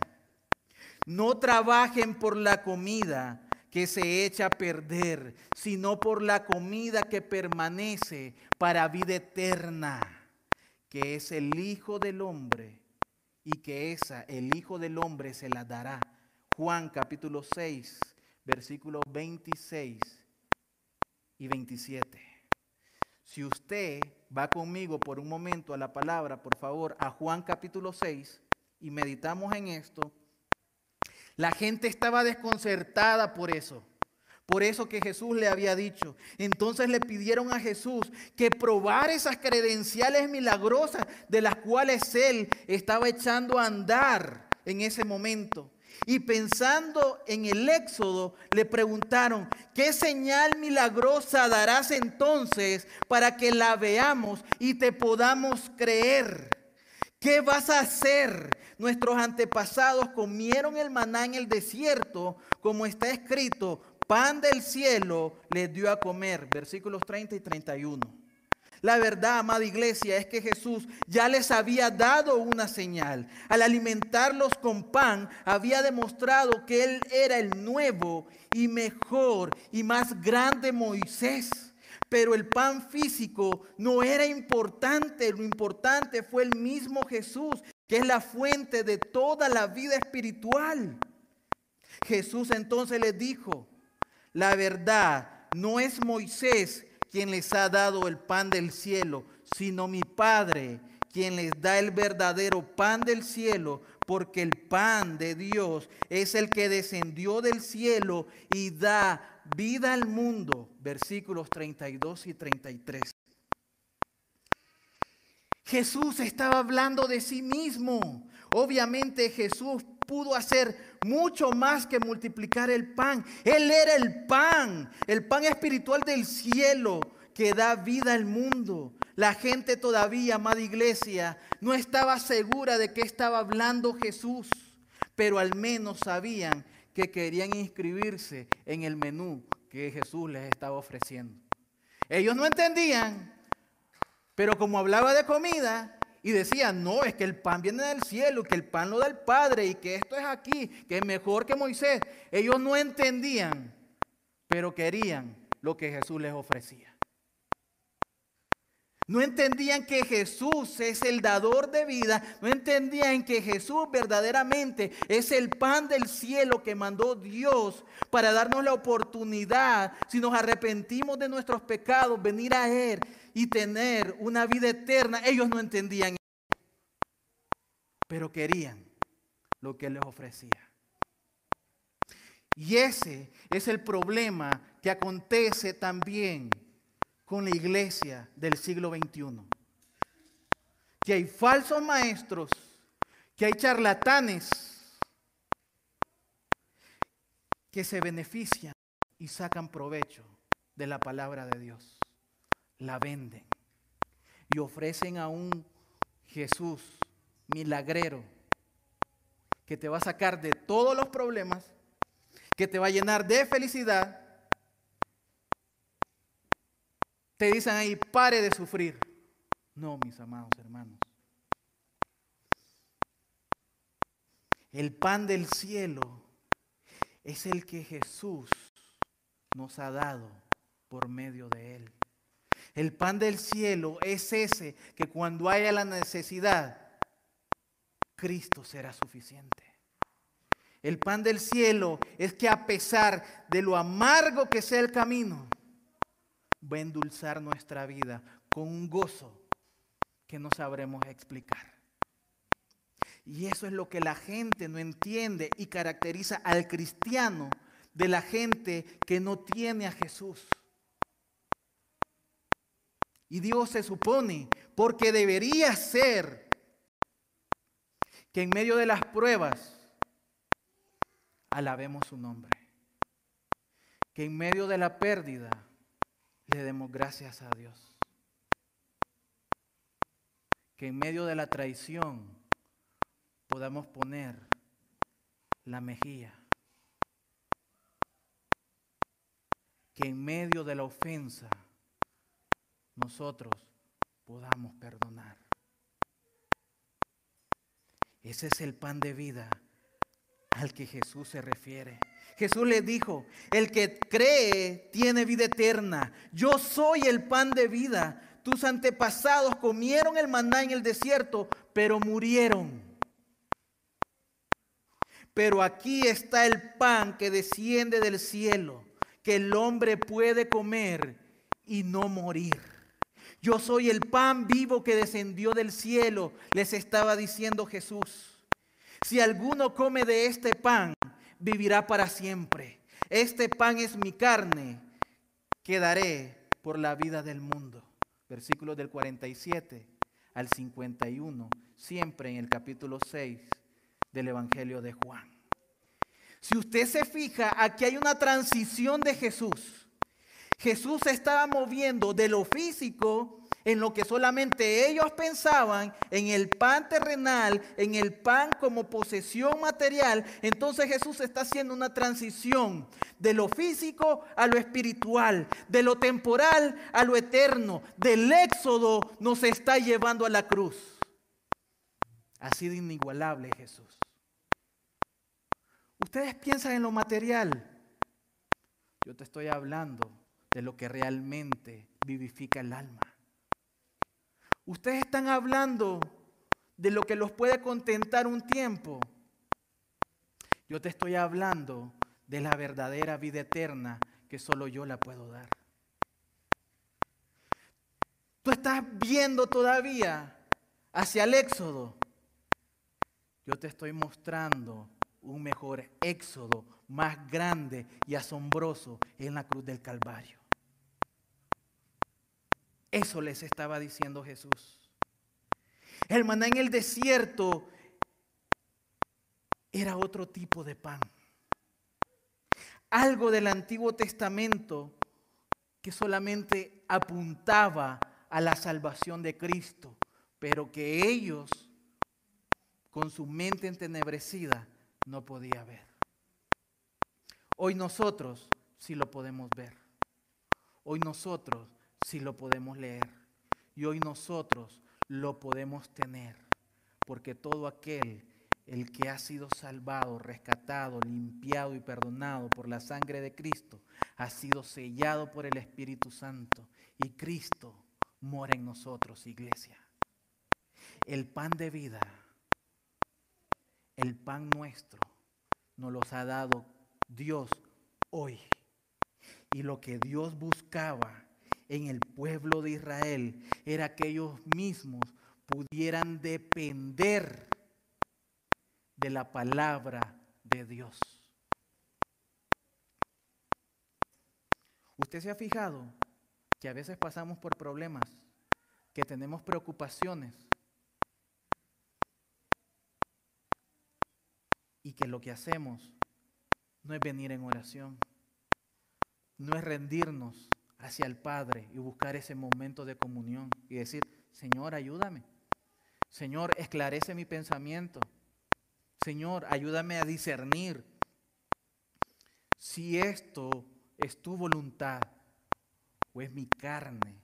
No trabajen por la comida que se echa a perder, sino por la comida que permanece para vida eterna, que es el Hijo del Hombre, y que esa, el Hijo del Hombre, se la dará. Juan capítulo 6, versículos 26 y 27. Si usted va conmigo por un momento a la palabra, por favor, a Juan capítulo 6, y meditamos en esto, la gente estaba desconcertada por eso. Por eso que Jesús le había dicho. Entonces le pidieron a Jesús que probara esas credenciales milagrosas de las cuales él estaba echando a andar en ese momento. Y pensando en el éxodo, le preguntaron, ¿qué señal milagrosa darás entonces para que la veamos y te podamos creer? ¿Qué vas a hacer? Nuestros antepasados comieron el maná en el desierto, como está escrito, pan del cielo les dio a comer. Versículos 30 y 31. La verdad, amada iglesia, es que Jesús ya les había dado una señal. Al alimentarlos con pan, había demostrado que Él era el nuevo y mejor y más grande Moisés. Pero el pan físico no era importante, lo importante fue el mismo Jesús que es la fuente de toda la vida espiritual. Jesús entonces les dijo, la verdad, no es Moisés quien les ha dado el pan del cielo, sino mi Padre, quien les da el verdadero pan del cielo, porque el pan de Dios es el que descendió del cielo y da vida al mundo. Versículos 32 y 33. Jesús estaba hablando de sí mismo. Obviamente Jesús pudo hacer mucho más que multiplicar el pan. Él era el pan, el pan espiritual del cielo que da vida al mundo. La gente todavía, amada iglesia, no estaba segura de qué estaba hablando Jesús, pero al menos sabían que querían inscribirse en el menú que Jesús les estaba ofreciendo. Ellos no entendían, pero como hablaba de comida, y decían, no, es que el pan viene del cielo, que el pan lo da el Padre y que esto es aquí, que es mejor que Moisés. Ellos no entendían, pero querían lo que Jesús les ofrecía. No entendían que Jesús es el dador de vida. No entendían que Jesús verdaderamente es el pan del cielo que mandó Dios para darnos la oportunidad, si nos arrepentimos de nuestros pecados, venir a Él y tener una vida eterna. Ellos no entendían pero querían lo que Él les ofrecía. Y ese es el problema que acontece también con la iglesia del siglo XXI. Que hay falsos maestros, que hay charlatanes que se benefician y sacan provecho de la palabra de Dios. La venden y ofrecen a un Jesús milagrero que te va a sacar de todos los problemas, que te va a llenar de felicidad te dicen ahí, pare de sufrir. No, mis amados hermanos. El pan del cielo es el que Jesús nos ha dado por medio de él. El pan del cielo es ese que cuando haya la necesidad, Cristo será suficiente. El pan del cielo es que a pesar de lo amargo que sea el camino, va a endulzar nuestra vida con un gozo que no sabremos explicar. Y eso es lo que la gente no entiende y caracteriza al cristiano de la gente que no tiene a Jesús. Y Dios se supone, porque debería ser, que en medio de las pruebas alabemos su nombre. Que en medio de la pérdida le demos gracias a Dios. Que en medio de la traición podamos poner la mejilla. Que en medio de la ofensa nosotros podamos perdonar. Ese es el pan de vida al que Jesús se refiere. Jesús le dijo, el que cree tiene vida eterna. Yo soy el pan de vida. Tus antepasados comieron el maná en el desierto, pero murieron. Pero aquí está el pan que desciende del cielo, que el hombre puede comer y no morir. Yo soy el pan vivo que descendió del cielo, les estaba diciendo Jesús. Si alguno come de este pan, vivirá para siempre. Este pan es mi carne que daré por la vida del mundo. Versículos del 47 al 51, siempre en el capítulo 6 del Evangelio de Juan. Si usted se fija, aquí hay una transición de Jesús. Jesús se estaba moviendo de lo físico en lo que solamente ellos pensaban, en el pan terrenal, en el pan como posesión material, entonces Jesús está haciendo una transición de lo físico a lo espiritual, de lo temporal a lo eterno, del éxodo nos está llevando a la cruz. Ha sido inigualable Jesús. Ustedes piensan en lo material. Yo te estoy hablando de lo que realmente vivifica el alma. Ustedes están hablando de lo que los puede contentar un tiempo. Yo te estoy hablando de la verdadera vida eterna que solo yo la puedo dar. Tú estás viendo todavía hacia el éxodo. yo te estoy mostrando un mejor éxodo más grande y asombroso en la cruz del Calvario. Eso les estaba diciendo Jesús. El maná en el desierto era otro tipo de pan. Algo del Antiguo Testamento que solamente apuntaba a la salvación de Cristo, pero que ellos, con su mente entenebrecida, no podía ver. Hoy nosotros sí lo podemos ver. Hoy nosotros sí lo podemos leer. Y hoy nosotros lo podemos tener. Porque todo aquel, el que ha sido salvado, rescatado, limpiado y perdonado por la sangre de Cristo, ha sido sellado por el Espíritu Santo. Y Cristo mora en nosotros, iglesia. El pan de vida el pan nuestro nos los ha dado Dios hoy. Y lo que Dios buscaba en el pueblo de Israel era que ellos mismos pudieran depender de la palabra de Dios. ¿Usted se ha fijado que a veces pasamos por problemas, que tenemos preocupaciones y que lo que hacemos no es venir en oración, no es rendirnos hacia el Padre y buscar ese momento de comunión y decir, Señor, ayúdame. Señor, esclarece mi pensamiento. Señor, ayúdame a discernir si esto es tu voluntad o es mi carne.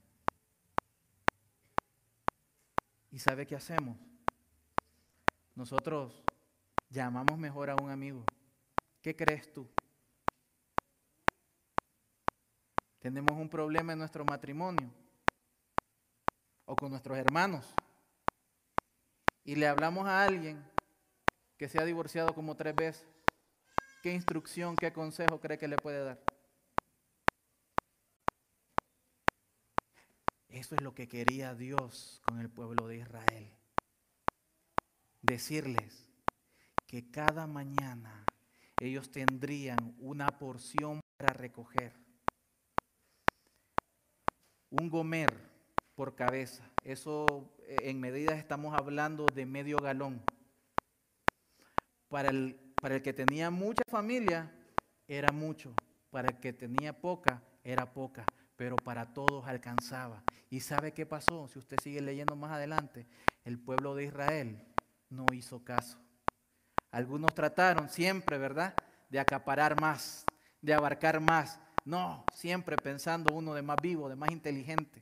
¿Y sabe qué hacemos? Nosotros llamamos mejor a un amigo. ¿Qué crees tú? Tenemos un problema en nuestro matrimonio o con nuestros hermanos y le hablamos a alguien que se ha divorciado como tres veces. ¿Qué instrucción, qué consejo cree que le puede dar? Eso es lo que quería Dios con el pueblo de Israel. Decirles, que cada mañana ellos tendrían una porción para recoger. Un gomer por cabeza. Eso eh, en medidas estamos hablando de medio galón. Para el, para el que tenía mucha familia era mucho. Para el que tenía poca era poca. Pero para todos alcanzaba. ¿Y sabe qué pasó? Si usted sigue leyendo más adelante, el pueblo de Israel no hizo caso. Algunos trataron siempre, ¿verdad? De acaparar más, de abarcar más. No, siempre pensando uno de más vivo, de más inteligente.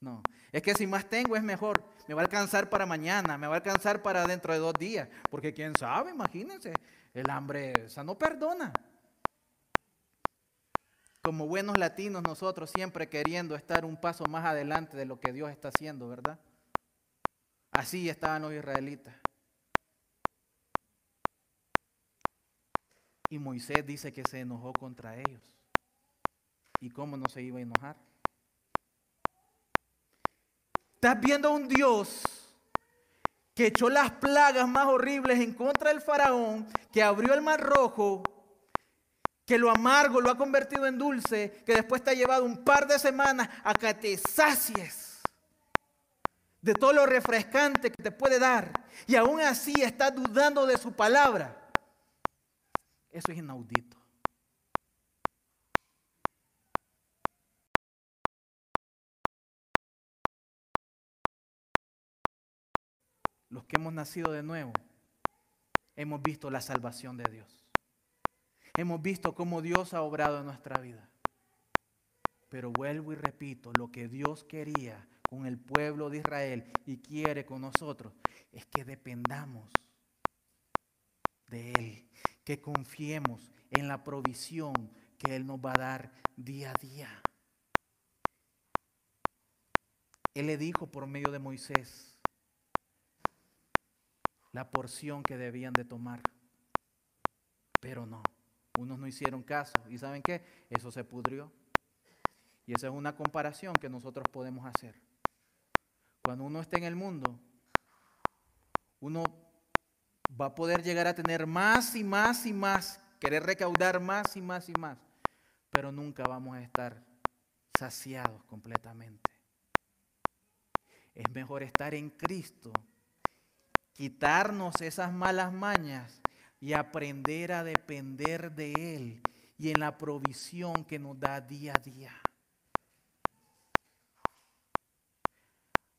No, es que si más tengo es mejor. Me va a alcanzar para mañana, me va a alcanzar para dentro de dos días. Porque quién sabe, imagínense, el hambre esa no perdona. Como buenos latinos nosotros siempre queriendo estar un paso más adelante de lo que Dios está haciendo, ¿verdad? Así estaban los israelitas. Y Moisés dice que se enojó contra ellos. ¿Y cómo no se iba a enojar? Estás viendo a un Dios que echó las plagas más horribles en contra del faraón, que abrió el mar rojo, que lo amargo lo ha convertido en dulce, que después te ha llevado un par de semanas a que te sacies de todo lo refrescante que te puede dar. Y aún así estás dudando de su palabra. Eso es inaudito. Los que hemos nacido de nuevo, hemos visto la salvación de Dios. Hemos visto cómo Dios ha obrado en nuestra vida. Pero vuelvo y repito, lo que Dios quería con el pueblo de Israel y quiere con nosotros es que dependamos de Él que confiemos en la provisión que Él nos va a dar día a día. Él le dijo por medio de Moisés la porción que debían de tomar. Pero no, unos no hicieron caso. ¿Y saben qué? Eso se pudrió. Y esa es una comparación que nosotros podemos hacer. Cuando uno está en el mundo, uno va a poder llegar a tener más y más y más, querer recaudar más y más y más, pero nunca vamos a estar saciados completamente. Es mejor estar en Cristo, quitarnos esas malas mañas y aprender a depender de Él y en la provisión que nos da día a día.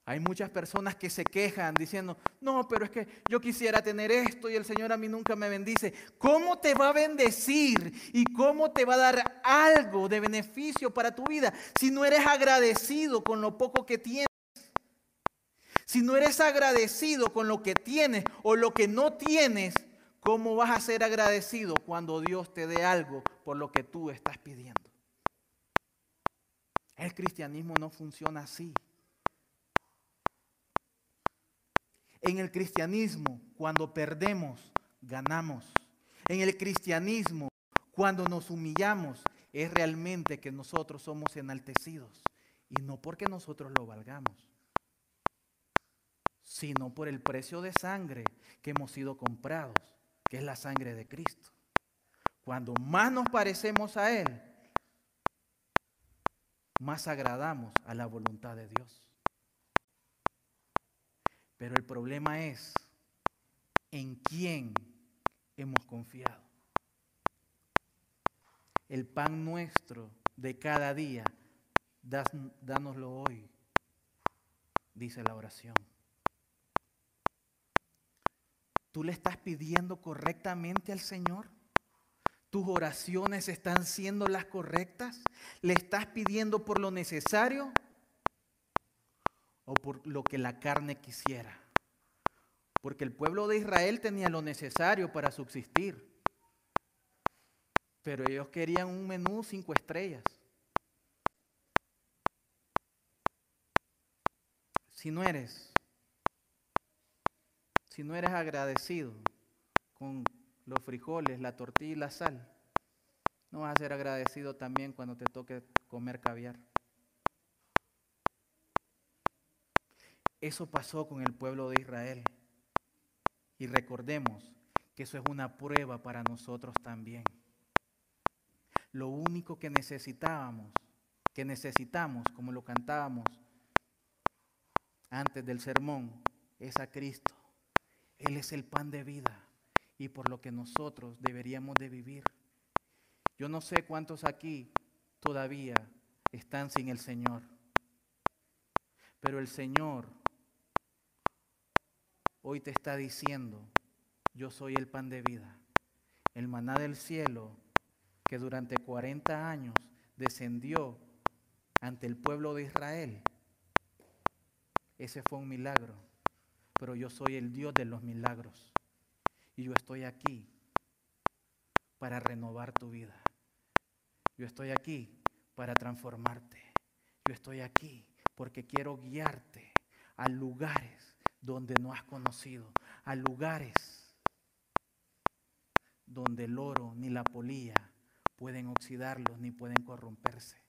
Hay muchas personas que se quejan diciendo, no, pero es que yo quisiera tener esto y el Señor a mí nunca me bendice. ¿Cómo te va a bendecir y cómo te va a dar algo de beneficio para tu vida si no eres agradecido con lo poco que tienes? Si no eres agradecido con lo que tienes o lo que no tienes, ¿cómo vas a ser agradecido cuando Dios te dé algo por lo que tú estás pidiendo? El cristianismo no funciona así. En el cristianismo, cuando perdemos, ganamos. En el cristianismo, cuando nos humillamos, es realmente que nosotros somos enaltecidos. Y no porque nosotros lo valgamos, sino por el precio de sangre que hemos sido comprados, que es la sangre de Cristo. Cuando más nos parecemos a Él, más agradamos a la voluntad de Dios. Pero el problema es en quién hemos confiado. El pan nuestro de cada día, dánoslo hoy, dice la oración. ¿Tú le estás pidiendo correctamente al Señor? ¿Tus oraciones están siendo las correctas? ¿Le estás pidiendo por lo necesario o por lo que la carne quisiera. Porque el pueblo de Israel tenía lo necesario para subsistir. Pero ellos querían un menú cinco estrellas. Si no eres, si no eres agradecido con los frijoles, la tortilla y la sal, no vas a ser agradecido también cuando te toque comer caviar. Eso pasó con el pueblo de Israel. Y recordemos que eso es una prueba para nosotros también. Lo único que necesitábamos, que necesitamos, como lo cantábamos antes del sermón, es a Cristo. Él es el pan de vida y por lo que nosotros deberíamos de vivir. Yo no sé cuántos aquí todavía están sin el Señor, pero el Señor hoy te está diciendo, yo soy el pan de vida, el maná del cielo que durante 40 años descendió ante el pueblo de Israel. Ese fue un milagro, pero yo soy el Dios de los milagros y yo estoy aquí para renovar tu vida. Yo estoy aquí para transformarte. Yo estoy aquí porque quiero guiarte a lugares donde no has conocido, a lugares donde el oro ni la polilla pueden oxidarlos ni pueden corromperse.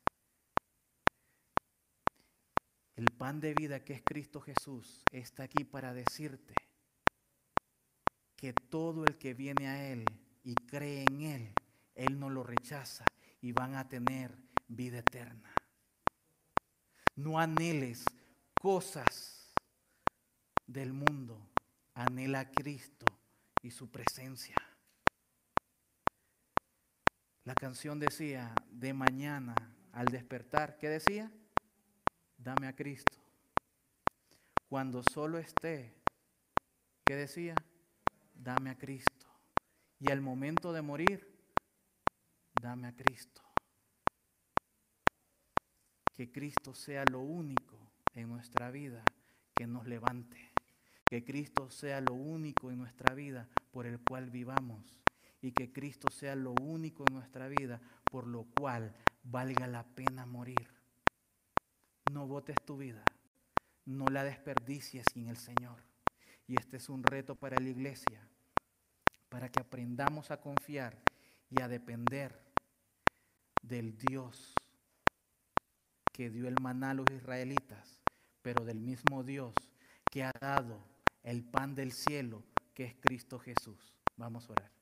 El pan de vida que es Cristo Jesús está aquí para decirte que todo el que viene a Él y cree en Él, Él no lo rechaza y van a tener vida eterna. No anheles cosas del mundo anhela a Cristo y su presencia. La canción decía, de mañana al despertar, ¿qué decía? Dame a Cristo. Cuando solo esté, ¿qué decía? Dame a Cristo. Y al momento de morir, dame a Cristo. Que Cristo sea lo único en nuestra vida que nos levante. Que Cristo sea lo único en nuestra vida por el cual vivamos. Y que Cristo sea lo único en nuestra vida por lo cual valga la pena morir. No votes tu vida. No la desperdicies sin el Señor. Y este es un reto para la iglesia. Para que aprendamos a confiar y a depender del Dios que dio el maná a los israelitas, pero del mismo Dios que ha dado el pan del cielo que es Cristo Jesús. Vamos a orar.